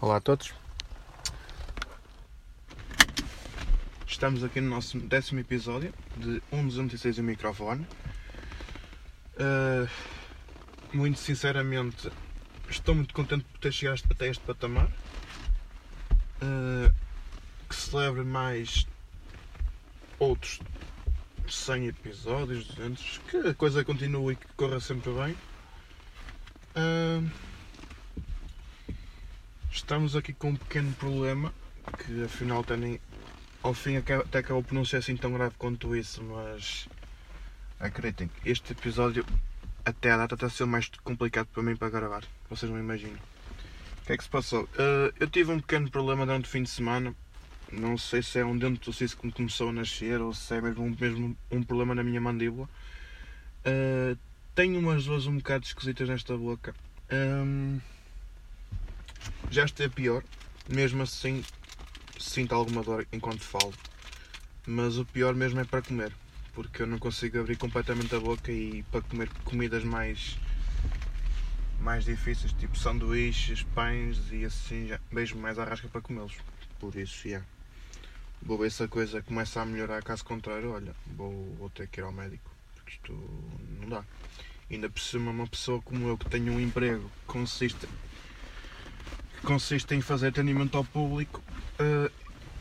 Olá a todos. Estamos aqui no nosso décimo episódio de 1.206 o microfone. Uh, muito sinceramente, estou muito contente por ter chegado até este patamar. Uh, que celebre mais outros 100 episódios, 200, que a coisa continue e que corra sempre bem. Uh, estamos aqui com um pequeno problema que afinal nem, ao fim até acabou por não ser assim tão grave quanto isso, mas acreditem, este episódio até a data está a ser mais complicado para mim para gravar, vocês não imaginam. O que é que se passou? Uh, eu tive um pequeno problema durante o fim de semana, não sei se é um dentro do siso que me começou a nascer ou se é mesmo, mesmo um problema na minha mandíbula. Uh, tenho umas duas um bocado esquisitas nesta boca. Um, já esteve pior, mesmo assim sinto alguma dor enquanto falo. Mas o pior mesmo é para comer, porque eu não consigo abrir completamente a boca e para comer comidas mais mais difíceis, tipo sanduíches, pães e assim já beijo mais rasca para comê-los. Por isso, yeah. Vou ver se a coisa começa a melhorar, caso contrário, olha, vou, vou ter que ir ao médico, porque isto não dá. Ainda por cima uma pessoa como eu que tenho um emprego que consiste consiste em fazer atendimento ao público. Uh,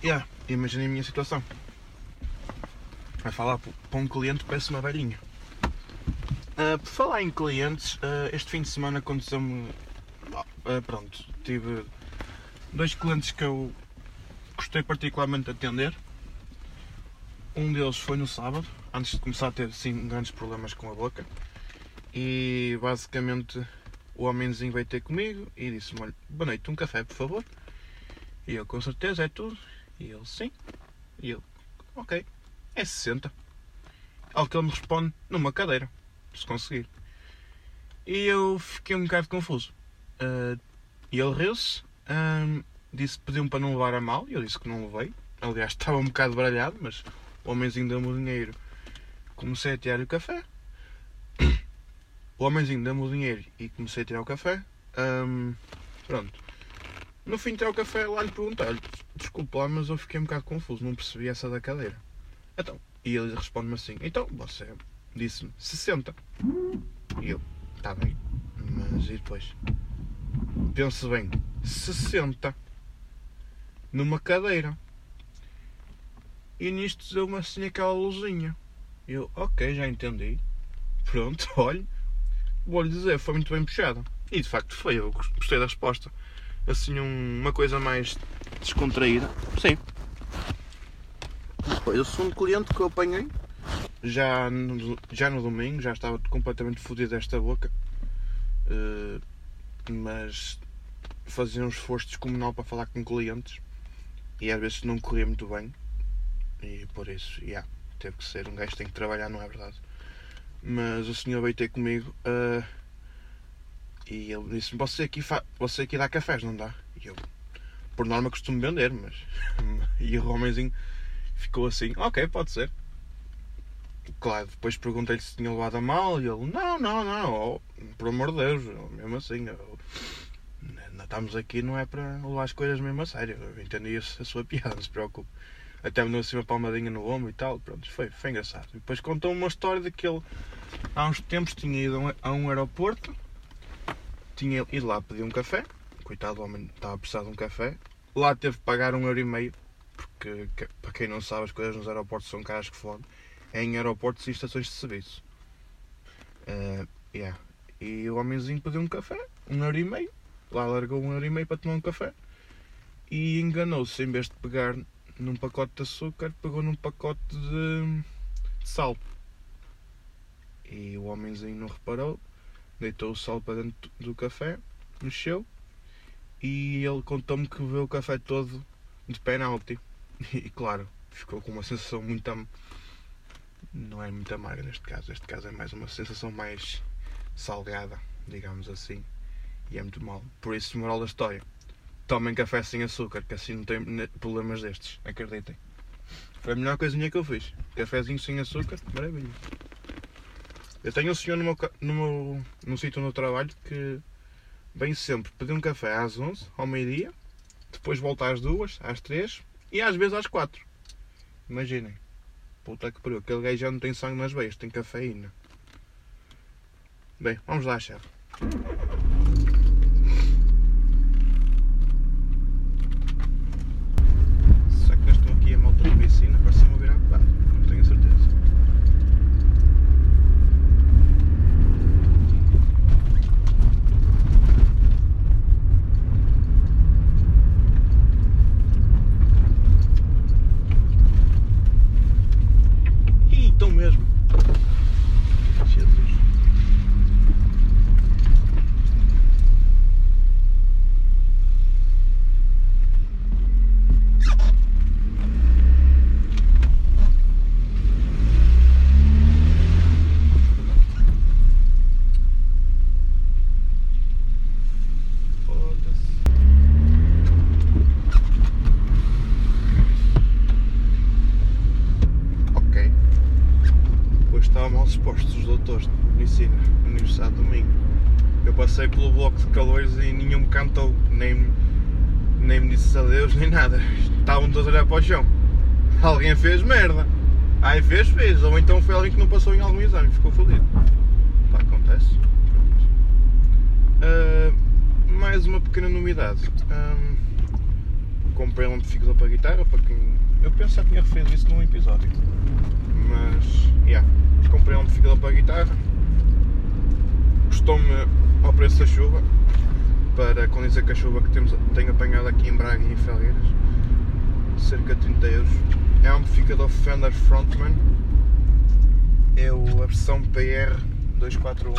yeah, imaginem a minha situação. A falar para um cliente parece uma velhinha. Uh, por falar em clientes, uh, este fim de semana aconteceu-me. Uh, pronto, tive dois clientes que eu gostei particularmente de atender. Um deles foi no sábado, antes de começar a ter sim, grandes problemas com a boca. E basicamente o homenzinho veio ter comigo e disse-me: Olha, boa noite, um café, por favor. E eu, com certeza, é tudo. E ele, sim. E eu, ok, é 60. Ao que ele me responde: numa cadeira, se conseguir. E eu fiquei um bocado confuso. Uh, e ele riu-se, um, disse pediu-me para não levar a mal, e eu disse que não levei. Aliás, estava um bocado baralhado, mas o homenzinho deu-me o dinheiro. Comecei a tirar o café o homenzinho deu-me o dinheiro e comecei a tirar o café. Um, pronto. No fim de tirar o café, lá lhe perguntei-lhe, desculpa lá, mas eu fiquei um bocado confuso, não percebi essa da cadeira. Então, e ele responde-me assim, então, você disse-me 60. E eu, está bem, mas e depois? Pense bem, 60 numa cadeira. E nisto deu-me assim aquela luzinha. Eu, ok, já entendi. Pronto, olhe vou-lhe dizer, foi muito bem puxado. E de facto foi, eu gostei da resposta. Assim, um, uma coisa mais descontraída. Sim. Depois, o segundo cliente que eu apanhei, já no, já no domingo, já estava completamente fodido desta boca. Uh, mas fazia um esforço descomunal para falar com clientes e às vezes não corria muito bem. E por isso, yeah, teve que ser um gajo tem que trabalhar, não é verdade? Mas o senhor veio ter comigo uh, e ele disse você aqui, você aqui dá cafés, não dá? E eu, por norma, costumo vender, mas. e o homenzinho ficou assim: ok, pode ser. Claro, depois perguntei-lhe se tinha levado a mal e ele: não, não, não, oh, por amor de Deus, mesmo assim. Eu, estamos aqui não é para levar as coisas mesmo a sério. Eu entendi a sua piada, não se preocupe até me deu assim uma palmadinha no ombro e tal, pronto, foi, foi engraçado. E depois contou uma história de que ele há uns tempos tinha ido a um aeroporto, tinha ido lá pedir um café, coitado do homem estava a precisar de um café, lá teve que pagar um euro e meio, porque para quem não sabe as coisas nos aeroportos são caras que fodem, é em aeroportos e estações de serviço. Uh, yeah. E o homenzinho pediu um café, um euro e meio, lá largou um euro e meio para tomar um café e enganou-se em vez de pegar num pacote de açúcar, pegou num pacote de, de sal. E o homenzinho não reparou, deitou o sal para dentro do café, mexeu e ele contou-me que bebeu o café todo de penalti. E claro, ficou com uma sensação muito. Am... Não é muito amarga neste caso, neste caso é mais uma sensação mais salgada, digamos assim. E é muito mal. Por isso, moral da história tomem café sem açúcar, que assim não tem problemas destes, acreditem. Foi a melhor coisinha que eu fiz. Cafézinho sem açúcar, maravilha. Eu tenho um senhor no meu, no meu, no sítio no trabalho que vem sempre pedir um café às 11, ao meio-dia, depois volta às duas, às três e às vezes às quatro. Imaginem. Puta que pariu, aquele gajo já não tem sangue nas veias, tem cafeína. Bem, vamos lá, chefe. Será que nós estão aqui a malta de medicina? Parece-me ouvir a bocado, não tenho certeza. Ih, estão mesmo. Jesus. Foda-se. Ok. Hoje estavam mal dispostos os doutores de medicina na Universidade de Domingo. Eu passei pelo bloco de calores e nenhum me cantou, nem, nem me disse adeus, nem nada. Estavam todos a olhar para o chão. Alguém fez merda. Ai, fez, fez. Ou então foi alguém que não passou em algum exame ficou fodido. Pá, acontece. Ah, mais uma pequena novidade. Ahm, comprei um amplificador para guitarra, para quem. Eu penso que já tinha referido isso num episódio. Mas, yeah, comprei um amplificador para guitarra. Custou-me ao preço da chuva, para condizer com a chuva que temos, tenho apanhado aqui em Braga e em Felgueiras. Cerca de 30 euros. É um amplificador Fender Frontman. É a versão PR 241.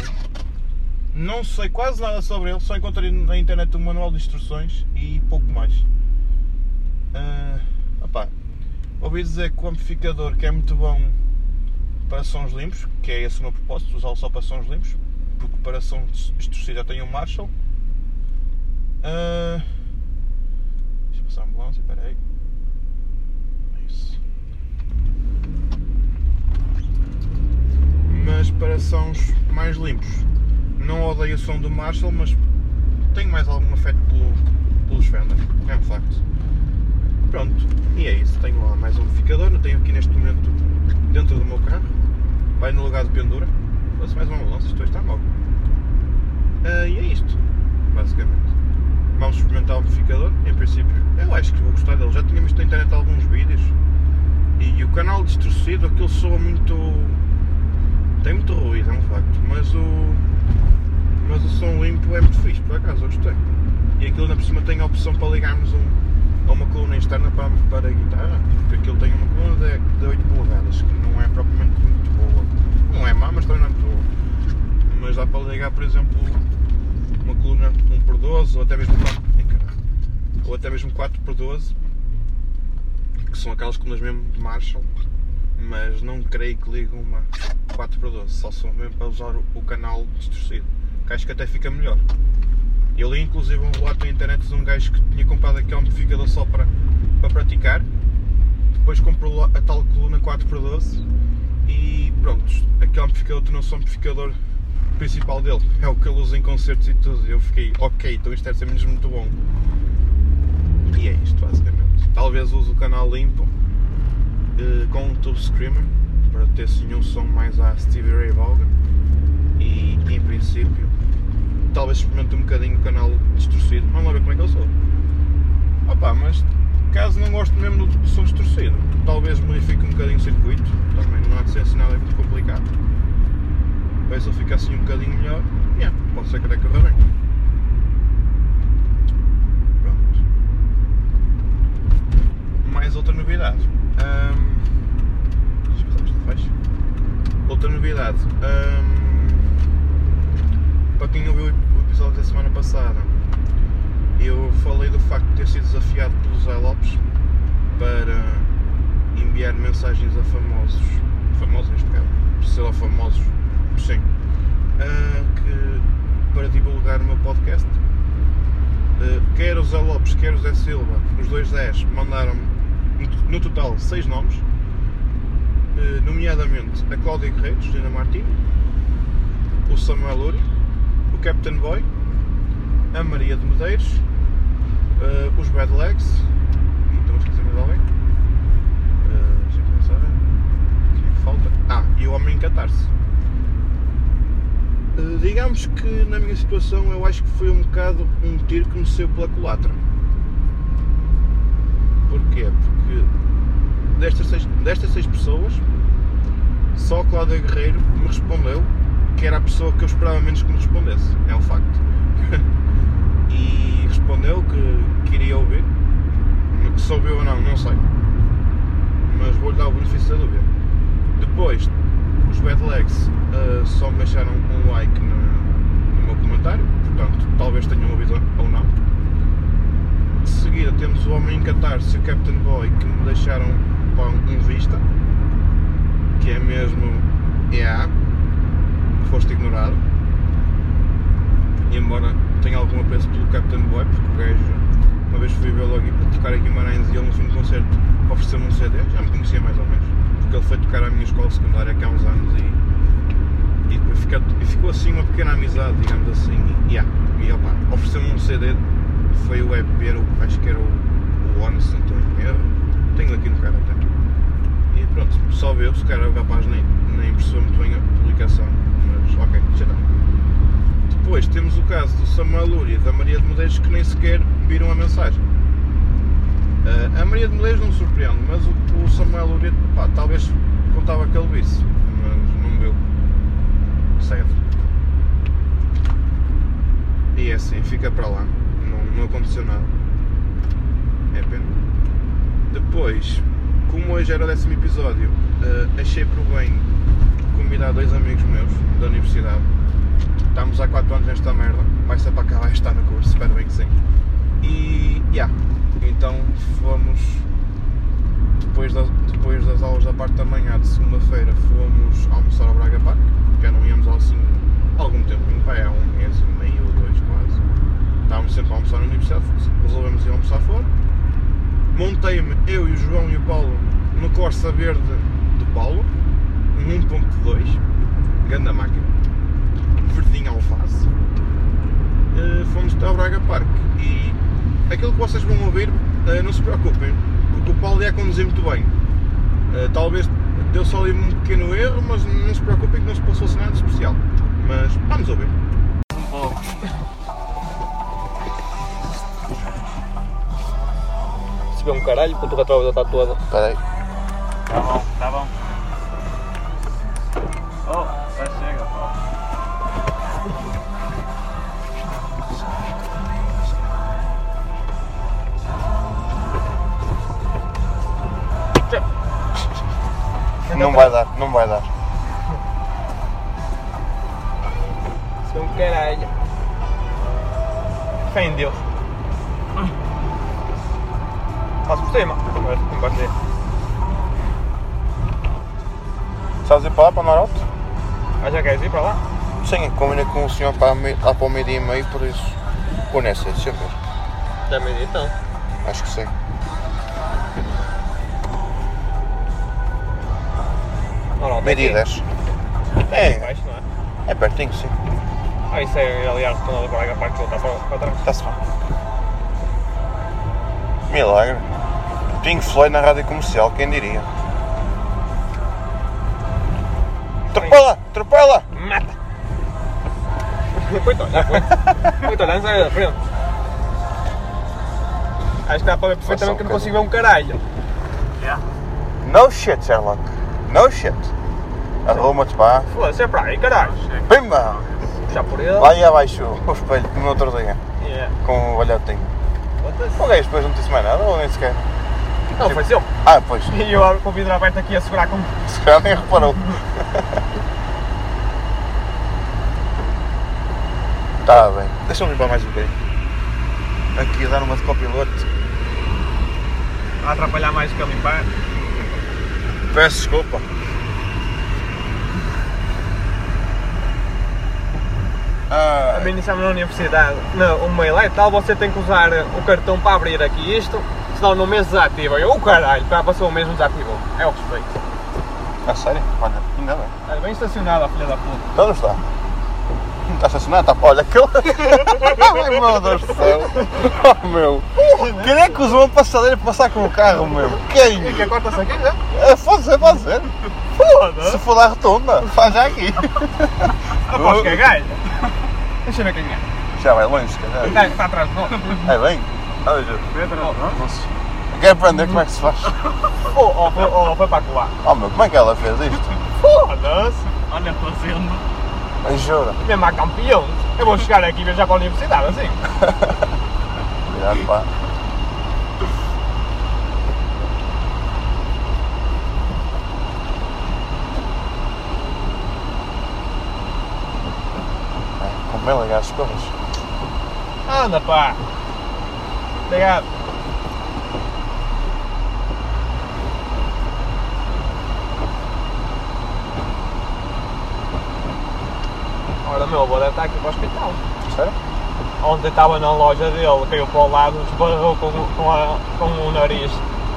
Não sei quase nada sobre ele, só encontrei na internet um manual de instruções e pouco mais. Ah, opá, ouvi dizer que o amplificador que é muito bom para sons limpos, que é esse o meu propósito, usá-lo só para sons limpos, porque para som já tenho um Marshall. Ah, deixa eu passar a ambulância, espera aí. É Isso. Mas para sons mais limpos, não odeio o som do Marshall, mas tenho mais algum afeto pelo, pelos Fender, é um facto. Pronto, e é isso. Tenho lá mais um amplificador, eu tenho aqui neste momento dentro do meu carro, vai no lugar de pendura. Fosse mais uma ambulância, isto está mal. Ah, e é isto, basicamente. Vamos experimentar o amplificador, em princípio. Eu acho que vou gostar dele. Já tinha visto na internet alguns vídeos e o canal distorcido, aquilo soa muito. Tem muito ruído, é um facto. Mas o. Mas o som limpo é muito fixe, por acaso, eu gostei. E aquilo ainda por cima tem a opção para ligarmos um, a uma coluna externa para, para a guitarra, porque aquilo tem uma coluna de, de 8 polegadas, que não é propriamente muito boa. Não é má, mas também não é muito boa. Mas dá para ligar, por exemplo, uma coluna 1 por 12 ou até mesmo 4 Ai, caralho. ou até mesmo 4 por 12 que são aquelas colunas mesmo de Marshall mas não creio que ligam uma 4 por 12 só são mesmo para usar o, canal distorcido que acho que até fica melhor eu li inclusive um relato na internet de um gajo que tinha comprado aquele amplificador só para, para praticar depois comprou a tal coluna 4 por 12 e pronto, aquele amplificador tornou-se o amplificador principal dele. É o que ele usa em concertos e tudo. Eu fiquei, ok, então isto deve ser mesmo muito bom. E é isto, basicamente. Talvez use o canal limpo com um Tube Screamer para ter assim um som mais à Stevie Ray Vaughan. E em princípio, talvez experimente um bocadinho o canal distorcido. Vamos lá ver como é que eu sou. Opa, mas caso não goste mesmo do som distorcido, talvez modifique um bocadinho o circuito. Também não há de ser assim nada muito complicado. Ver se ele fica assim um bocadinho melhor. Yeah, pode ser que até corra bem. Pronto. Mais outra novidade. Esta faixa. Outra novidade. Ahm, Para quem ouviu o episódio da semana passada, eu falei do facto de ter sido desafiado pelo Zé Lopes para enviar mensagens a famosos, famosos neste caso, sei lá, famosos, sim, ah, que, para divulgar o meu podcast. Ah, quer o Zé Lopes, quer o Zé Silva, os dois Zés, mandaram no- total seis nomes, ah, nomeadamente a Cláudia Guerreiro, Juliana Martins, o Samuel Uri, o Captain Boy, a Maria de Medeiros, ah, os Bad Legs. E estou a esquecer mais alguém. Uh, deixa eu pensar. Quem é falta? Ah, e o Homem em Catarse. Digamos que na minha situação eu acho que foi um bocado um tiro que me saiu pela culatra. Porquê? Porque destas seis, destas seis pessoas, só Cláudia Guerreiro me respondeu que era a pessoa que eu esperava menos que me respondesse. É um facto. e respondeu que queria ouvir. Se ouviu ou não, não sei. Mas vou-lhe dar o benefício da dúvida. Depois, os Bad Legs uh, só me deixaram um like no, no meu comentário, portanto, talvez tenham ouvido ou não. De seguida temos o Homem em Catarse e o Captain Boy que me deixaram um vista, que é mesmo yeah, foste ignorado. E embora tenha algum apreço pelo Captain Boy, porque o gajo, uma vez fui vê-lo tocar em Guimarães e ele no fim do concerto ofereceu-me um CD, já me conhecia mais ou menos, porque ele foi tocar à minha escola secundária aqui há uns anos e, e, ficou, e ficou assim uma pequena amizade, digamos assim, e, yeah, e opa, ofereceu-me um CD, foi o EP, acho que era o, o One, se não estou em erro, tenho aqui no cara até. E pronto, só viu, se calhar o rapaz nem, nem percebeu muito bem a publicação, mas ok, já está. Depois temos o caso do Samuel Lúria e da Maria de Medeiros que nem sequer viram a mensagem. Uh, a Maria de Medeiros não me surpreende, mas o, o Samuel Lúria, pá, talvez contava visse, mas não viu. Certo. E é assim, fica para lá. Não, não aconteceu nada. É pena. Depois, como hoje era o décimo episódio, uh, achei por bem convidar dois amigos meus da universidade. Estamos há 4 anos nesta merda, vai ser para acabar este ano curso, espero bem que sim. E, yeah, então fomos, depois das, depois das aulas da parte da manhã de segunda-feira, fomos almoçar ao Braga Park, já não íamos assim algum tempo, pai, há um mês meio ou dois quase. Estávamos sempre a almoçar na universidade, resolvemos ir almoçar fora montei-me, eu e o João e o Paulo, no Corsa Verde do Paulo, um 1.2, grande máquina, verdinho alface. Uh, fomos até ao Braga Park e aquilo que vocês vão ouvir, uh, não se preocupem, porque o Paulo ia conduzir muito bem. Uh, talvez deu só ali um pequeno erro, mas não se preocupem que não se passou nada especial. Mas vamos ouvir. Um pouco. Receber um caralho, porque o retrovisor está todo. Espera aí. Tá bom, tá bom. Oh, já chega, pô. Não vai dar, não vai dar. Sou um caralho. Fé em Deus. Cima. Embaixo dele. Sabes ir para lá, para o Norte? Ah, já queres ir para lá? Sim, combinei com o senhor para, lá para o meio-dia e meio, por isso. Ou nessa, deixa eu ver. Já meio-dia então? Acho que sim. Meio-dia e dez. É, Baixo, não é? é pertinho, sim. Ah, isso é aliás retornado para a parte que voltar para, para trás. Está-se bem. Milagre. Pink Floyd na rádio comercial, quem diria? Atropela! Atropela! Mata! Muito olhar, muito olhar, sai da frente. Acho que dá para ver perfeitamente que não consigo ver um caralho. Yeah. No shit, Sherlock. No shit. Arruma-te, pá. Foda-se, é para aí, caralho. Pimba! Puxar por ele. Lá aí abaixo o espelho, como no outro dia. Yeah. Com o olhotinho. O gajo depois não disse mais nada, ou nem sequer? Não, foi seu. Ah, pois. E eu com o vidro aberto aqui a segurar com. Se calhar nem reparou. Está bem. Deixa-me limpar mais um bocadinho. Aqui a dar uma de copiloto. A atrapalhar mais que a limpar. Peço desculpa. Ah. A mim na universidade, uma mail e tal, você tem que usar o cartão para abrir aqui isto, senão no mês desativa. Eu, o oh, caralho, já passou o mês não desativou. É o respeito. A sério? Olha, ainda bem. Está bem estacionada a filha da puta. Então não está. Está estacionada? Está. Olha, aquele. Ai meu Deus do céu! Oh meu! Quem é que usou uma passadeira para passar com o carro, meu? Quem? E que corta-se aqui, já? É, pode ser, pode ser. Foda-se! Se for da rotunda, faz já aqui. Aposto que é gajo. Deixa eu ver quem é. Já vai longe, se calhar. Está, está atrás de nós. É bem. Olha, Nossa. Quero aprender como é que se faz. Ou ou foi- ou foi para colar. Oh meu, como é que ela fez isto? Foda-se! Olha, fazendo. Ai, jura. Mesmo a campeão. Eu vou chegar aqui e já para a universidade, assim. Cuidado, pá. É, Como bem ligar as coisas. Anda, pá. Obrigado. Ora, meu avô deve estar aqui para o hospital. Sério? Ontem estava na loja dele, caiu para o lado, esbarrou com, com, a, com o nariz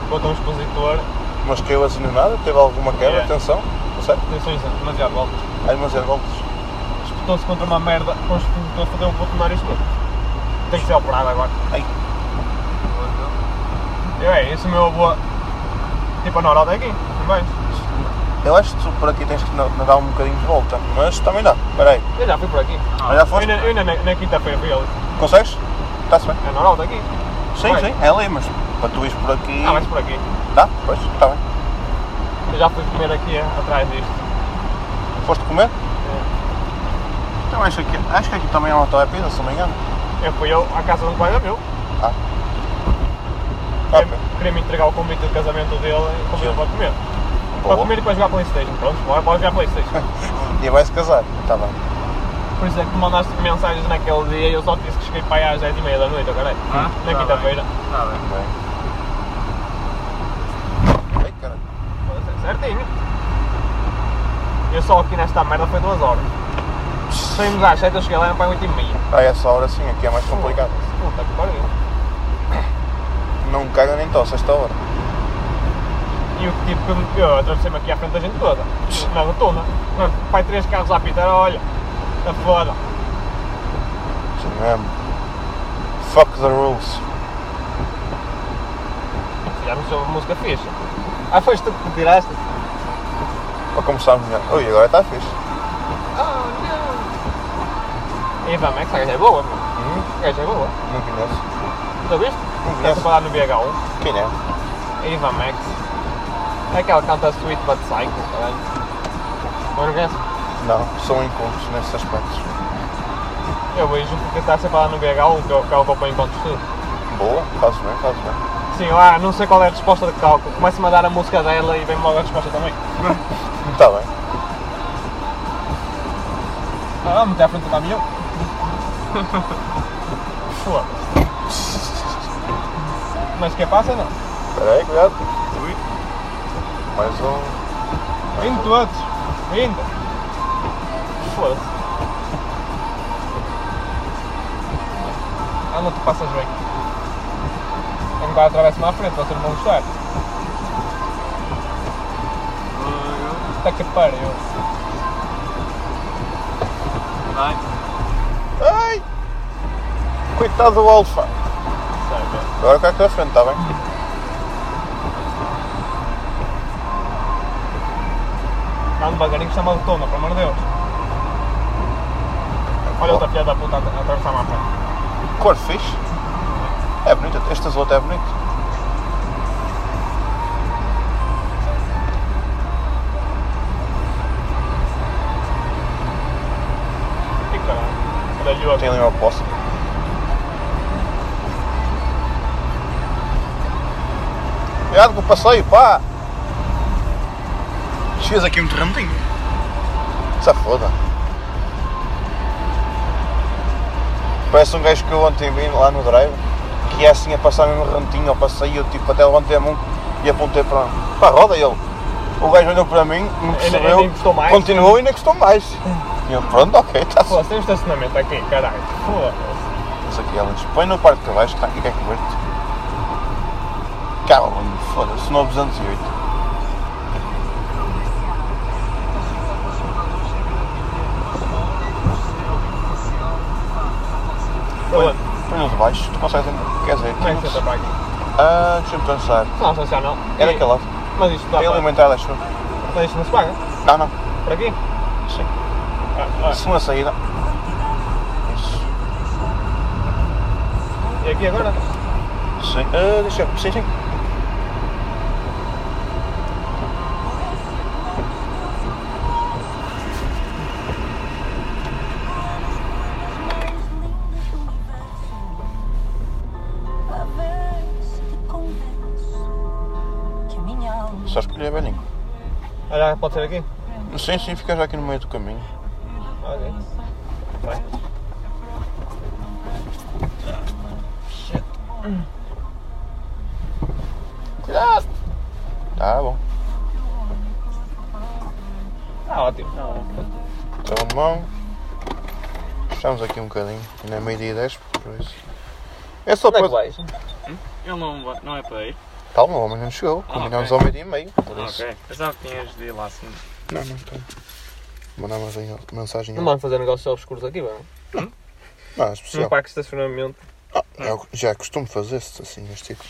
contra um expositor. Mas caiu assim do nada? Teve alguma quebra? Yeah. Atenção? Sério? Atenção, isso, demasiado voltas. Ai, demasiado voltas. Espetou-se contra uma merda, com um expositor, fodeu um pouco o nariz todo. Tem que ser operado agora. Ai. Eu é, esse meu avô, tipo a Norota aqui, não vais? Eu acho que tu por aqui tens que na- nadar um bocadinho de volta, mas também dá. Espera aí. Eu já fui por aqui. Ah, já Eu foste? ainda, eu ainda na, na quinta-feira fui ali. Consegues? Está-se bem. É Norota aqui. Sim, sim, é ali, mas para tu ires por aqui. Ah, vais por aqui. Tá? Pois, está bem. Eu já fui comer aqui eh, atrás disto. Foste comer? Então acho que, acho que aqui também é uma tua pizza, se não me engano. Eu fui eu à casa de um colega meu. Ah. Queria-me entregar o convite de casamento dele e convidou para comer. Para comer e para jogar Playstation. Pronto, bora para jogar Playstation. E vai-se casar. Está bem. Por isso é que tu mandaste mensagens naquele dia e eu só te disse que cheguei para aí às 10 e meia da noite, caralho. Ah, Na tá quinta-feira. Está bem. Bem. Ai, caralho. Certinho. Eu só aqui nesta merda foi duas horas. Saímos às 7, eu cheguei lá para 8 e meia. Ah, essa hora sim, aqui é mais complicado. Puta que pariu. Não caga nem tosse esta hora. E o que tipo que eu atravessei-me aqui à frente da gente toda. Na rotunda. Pai, três carros a apitar, olha. Está foda. Sim mesmo. Fuck the rules. Não soube música fixe. Ah, foste tu que tiraste? Para começar melhor. Ui, agora está fixe. Oh, não. Eva Max, a gaja é boa, meu. Hum, A gaja é boa. não conheço. Já viste? Não sempre lá no BH1. Quem é? Eva Max. É aquela que canta Sweet But Psycho, caralho. Não conhece? Não, são incultos nesses aspectos. Eu vejo porque está sempre lá no BH1, que é o que é o que eu ponho enquanto estudo. Boa, fazes bem, fazes bem. Sim, lá, não sei qual é a resposta de cálculo. Começa-me a dar a música dela e vem logo a resposta também. Está bem. Ah, meter à frente do caminhão. Foda-se. Mas que passa não? Espera aí, cuidado. Mais um. Vindo todos. Vindo. Foda-se. Ah, não, tu passas bem. Agora atravessa-me à frente, vocês não vão gostar. Puta que pariu. Vai. Ai! Coitado do Alfa. Agora cá à frente, está bem? Anda devagarinho que chama de tona, pelo amor de Deus. Olha outra filha da puta a atravessar-me à frente. Cor fixe. É bonito, este azul até é bonito. Olha ali o Tem o passeio, pá! Fez aqui um terremotinho. Se foda. Parece um gajo que eu ontem vi lá no drive, que é assim a passar mesmo rentinho ao passeio, eu tipo até levantei a mão e apontei para, para a roda e ele. O gajo olhou para mim, não percebeu, ainda gostou mais? continuou e ainda gostou mais. E eu, pronto, ok, está Foda-se, tem um estacionamento aqui, caralho. Foda-se. Mas aqui ela diz, põe no parque de cavalos que está aqui, que é coberto. Calma-me, foda-se, 908. Pronto. Põe no de baixo, tu consegues entrar. Quer dizer, Como é que tinha- você está para aqui? Ah, deixa-me pensar. Não, não. É E- daquele lado. Mas isto dá Tem para... alimentado, acho. Mas isto não se paga? Não, não. Por aqui? Sim. Ah, ah. Se uma saída. Isso. E aqui agora? Sim. Ah, deixa eu. Sim, sim. Pode ser aqui? Sim, sim, fica já aqui no meio do caminho. Ok. Vai. Cuidado! Tá bom. Ah, ótimo. Então, de mão. Estamos aqui um bocadinho. Ainda é meio-dia e 10, por isso. É só Onde é que para. vais? Ele não, vai- não é para ir? Calma, o homem não chegou. Ah, Combinámos ok. ao meio-dia e meio. Por Ah, isso. ok. Pensava que tinhas de ir lá assim. Não, não, então. Mandar uma mensagem- mensagem. Não vamos fazer negócios obscuros aqui, mano. Não, é Num especial. parque de estacionamento. Ah, eu já costumo fazer assim, estes tipos.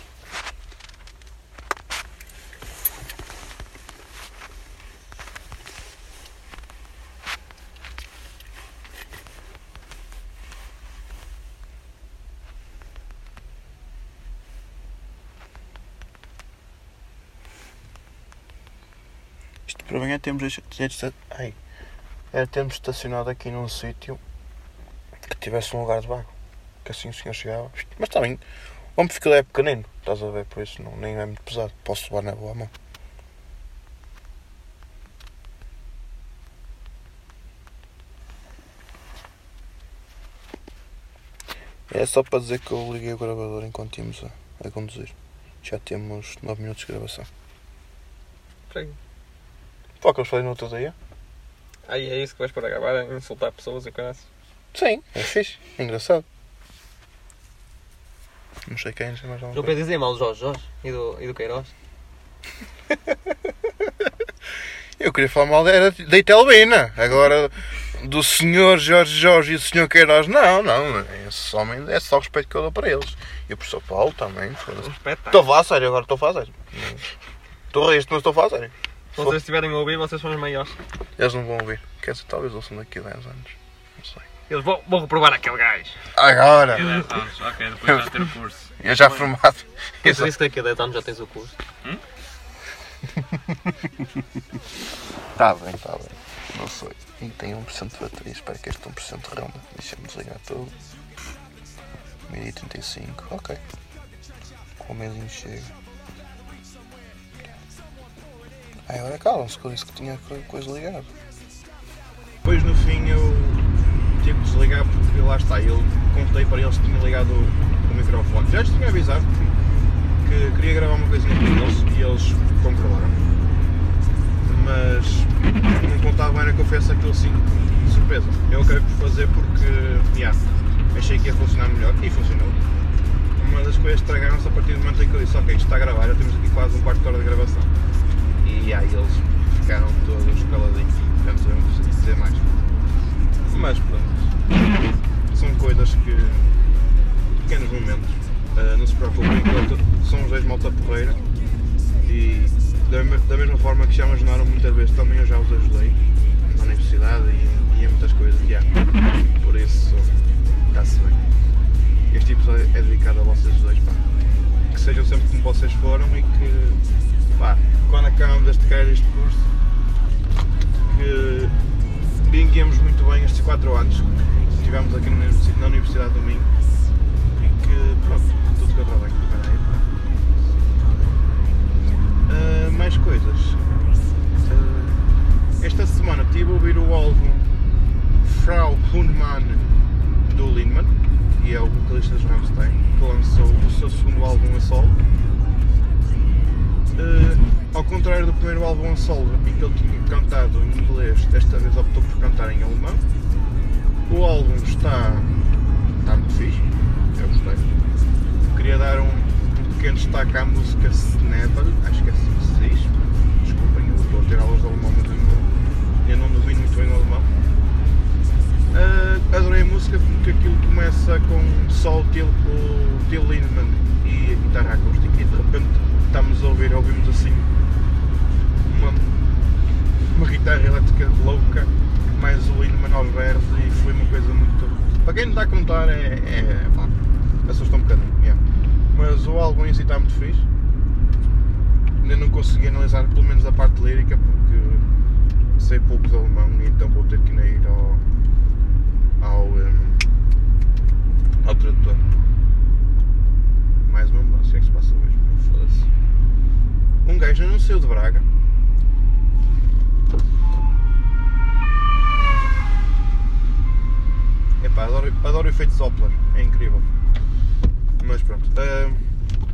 Para este- este- ai, era termos estacionado aqui num sítio que tivesse um lugar de vago que assim o senhor chegava. Mas também, o homem é pequenino, estás a ver, por isso não, nem é muito pesado. Posso levar na boa mão. É só para dizer que eu liguei o gravador enquanto íamos a, a conduzir. Já temos 9 minutos de gravação. O que eu falei no outro dia? Aí é isso que vais para acabar, a insultar pessoas e coisas. Sim, é fixe, é engraçado. Não sei quem, não sei mais Não alguma para dizer mal do Jorge Jorge e do, e do Queiroz. Eu queria falar mal era da Itelbina. Agora, do senhor Jorge Jorge e do senhor Queiroz, não, não. Esse homem é só o respeito que eu dou para eles. E o professor Paulo também. Estou a falar a sério, agora estou a falar a sério. Estou a rir, mas estou a falar a sério. Se vocês estiverem a ouvir, vocês são os maiores. Eles não vão ouvir. Quer dizer, talvez ouçam daqui a 10 anos. Não sei. Eles vão, vão reprovar aquele gajo. Agora! Daqui a 10 anos. Ok, depois já ter o curso. Eu já formado. Te disse que daqui a 10 anos já tens o curso? Está bem, está bem. Não sei. E tem 1% de bateria. Espero que este 1% ronda. Deixa-me desligar tudo. 1035. Ok. Com o mesinho chega. Ah, agora que eu disse que tinha co- coisa ligada. Depois no fim eu tive que desligar porque lá está, eu contei para eles que tinha ligado o, microfone. Já tinha avisado que queria gravar uma coisinha com eles e eles concordaram. Mas não contava que eu fizesse aquilo assim de surpresa. Eu acabei por fazer porque yeah, achei que ia funcionar melhor e funcionou. Uma das coisas estragaram-se a partir do momento em que eu disse, ok, isto está a gravar, já temos aqui quase um quarto de hora de gravação. E aí eles ficaram todos caladinhos. Portanto, preciso dizer mais. Mas pronto. São coisas que. pequenos momentos. Ah, não se preocupem, são os dois malta porreira. E da, da mesma forma que já me ajudaram muitas vezes, também eu já os ajudei na universidade e, e em muitas coisas que há. Por isso, está-se bem. Este episódio é dedicado a vocês dois, pá. Que sejam sempre como vocês foram e que, pá, quando acabamos este querer este curso, que vinguemos muito bem estes 4 anos que estivemos aqui na Universi- na Universidade do Minho e que, pronto, tudo corra bem. Espera aí, pá. Ah, mais coisas. Ah, esta semana estive a ouvir o álbum Frau Hundmann do Lindman, que é o vocalista dos Rammstein, que lançou o seu segundo álbum a solo. Eh, ao contrário do primeiro álbum a solo, em que ele tinha cantado em inglês, desta vez optou por cantar em alemão. O álbum está, está muito fixe, eu gostei. Queria dar um, um pequeno destaque à música Snabel, acho que é assim que se diz. Desculpem, eu estou a ter aulas de alemão, mas eu não, eu domino muito bem o alemão. Ah, adorei a música porque aquilo começa com só o o Till Lindemann e a guitarra acústica e de repente estamos a ouvir, ouvimos assim uma, uma guitarra elétrica louca, mais o Lindemann aos berros e foi uma coisa muito. Para quem não está a contar é. é pá, assusta um bocadinho, yeah. mas o álbum em si está muito fixe. Ainda não consegui analisar pelo menos a parte lírica porque sei pouco de alemão e então vou ter que ir ao, ao, um, ao tradutor. Mais uma mudança, o que é que se passa hoje? Foda-se. Um gajo não saiu de Braga. Epá, adoro, adoro o efeito Doppler, é incrível. Mas pronto. ah,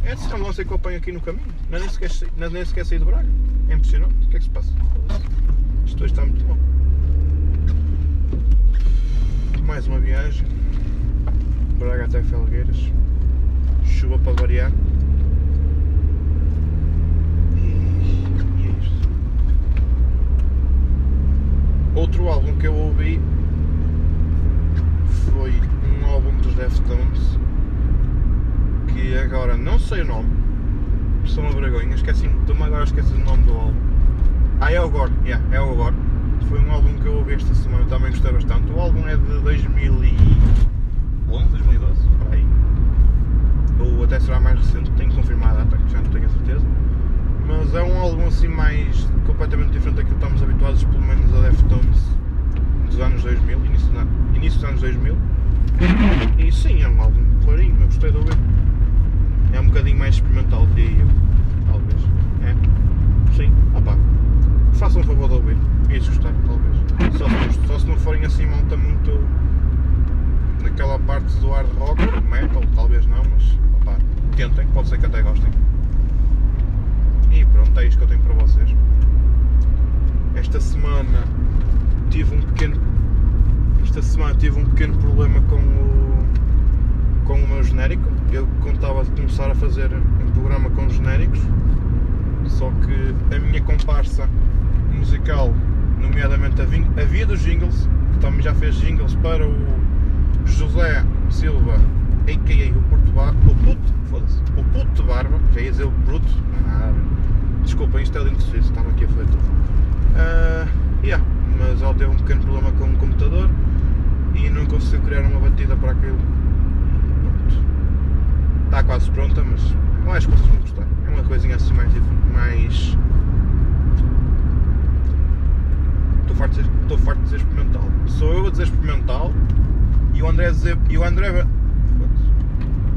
é esse é um lance que eu apanho aqui no caminho. Não nem sequer, não nem sequer saí de Braga. É impressionante. O que é que se passa? Isto hoje está muito bom. Mais uma viagem. Braga até Felgueiras. Chuva para variar. E, e é isto. Outro álbum que eu ouvi foi um álbum dos Deftones que agora não sei o nome. Sou uma vergonha, esqueci, estou-me agora a esquecer o nome do álbum. Ah, é o Gore, yeah, é o Gore. Foi um álbum que eu ouvi esta semana, também gostei bastante. O álbum é de 2011, 2012, por aí. Ou até será mais recente, tenho que confirmar a já não tenho a certeza. Mas é um álbum assim mais completamente diferente daquilo que estamos habituados, pelo menos a Deftones dos anos 2000, início, da- início dos anos 2000. E sim, é um álbum clarinho, eu gostei de ouvir. É um bocadinho mais experimental, diria eu. Talvez. É? Sim, opá. Façam o favor de ouvir. E se gostar, talvez. Só se, só se não forem assim malta muito naquela parte do hard rock, metal, talvez não, mas opá, tentem, pode ser que até gostem. E pronto, é isto que eu tenho para vocês. Esta semana tive um pequeno. Esta semana tive um pequeno problema com o. com o meu genérico. Eu contava de começar a fazer um programa com genéricos, só que a minha comparsa musical, nomeadamente a, a Via dos Jingles, que também já fez jingles para o José Silva, a.k.a. o Puto Barba, o Puto, foda-se, o Puto de Barba, já ia dizer o Bruto, nada. Desculpem, isto é lindo de estava aqui a fazer tudo. Ah, yeah, mas ela teve um pequeno problema com o computador e não conseguiu criar uma batida para aquilo. Pronto. Está quase pronta, mas não acho que vocês vão gostar. É uma coisinha assim mais. mais... Estou farto, de estou farto de dizer experimental. Sou eu a dizer experimental e o André a dizer. E o André.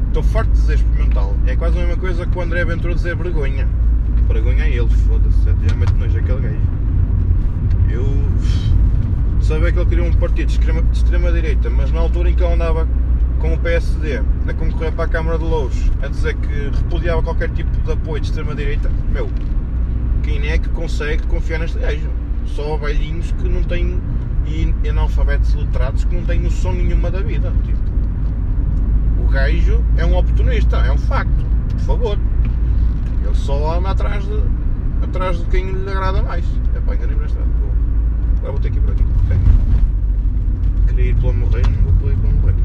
Estou farto de dizer experimental. É quase a mesma coisa que o André Ventura dizer vergonha. Vergonha é ele, foda-se. É realmente nojo aquele gajo. Eu sabia que ele queria um partido de extrema, de extrema mas na altura em que ele andava com o PSD a concorrer para a Câmara de Louros a dizer que repudiava qualquer tipo de apoio de extrema direita, meu, quem é que consegue confiar neste gajo? Só velhinhos que não têm e analfabetos letrados que não têm noção nenhuma da vida. Tipo, o gajo é um oportunista, é um facto, por favor. Ele só anda atrás de, atrás de quem lhe agrada mais. É pá, enganei estrada. Vou- ter que ir por aqui. Queria ir pelo Morreiro, não vou ir pelo Morreiro.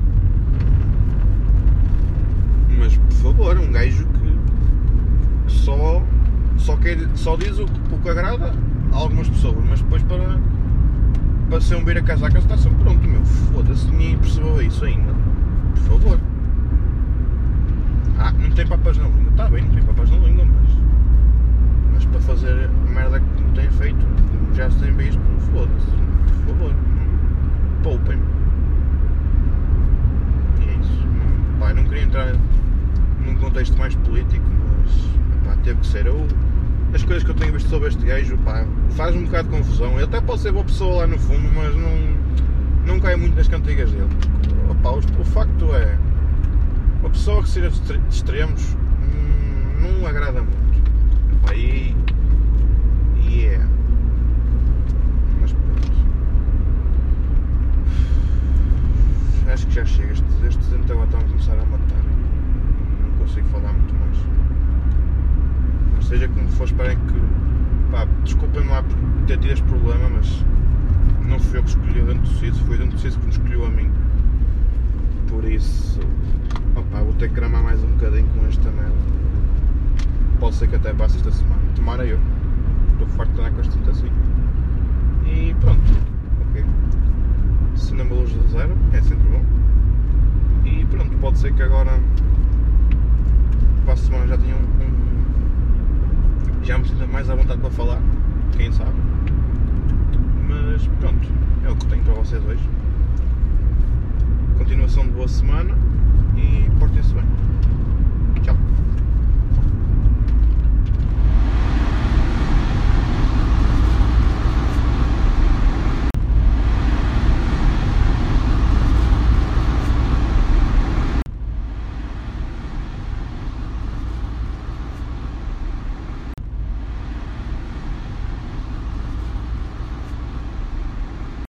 Mas por favor, um gajo que só, só, quer, só diz o, que agrada a algumas pessoas, mas depois para, para ser um beira casaca está sempre pronto, meu. Foda-se, ninguém percebeu isso ainda. Por favor. Ah, não tem papas na língua. Está bem, não tem papas na língua, mas. Mas para fazer a merda que não tem feito, já visto, foda-se. Por favor. Poupem-me. E é isso. Não queria entrar num contexto mais político, mas pá, teve que ser. Eu, as coisas que eu tenho visto sobre este gajo, pá, faz um bocado de confusão. Ele até pode ser boa pessoa lá no fundo, mas não, não cai muito nas cantigas dele. Opa, o, o facto é. Uma pessoa que seja de extre- de extremos hum, não agrada muito. E. E é. Mas pronto. Acho que já chega. Estes, estes então estão a começar a matar. Não consigo falar muito mais. Mas seja como for, esperem que. Pá, desculpem lá por ter tido este problema, mas não fui eu que escolhi o dente suíço, foi o dente suíço que me escolheu a mim. Por isso, vou ter que gramar mais um bocadinho com esta merda. Pode ser que até passe esta semana. Tomara eu. Estou farto de andar com este assim. E pronto. Uma luz de zero, é sempre bom. E pronto, pode ser que agora para a semana já tenha um, um- já me sinta mais à vontade para falar, quem sabe. Mas pronto, é o que tenho para vocês hoje. Continuação de boa semana e portem-se bem.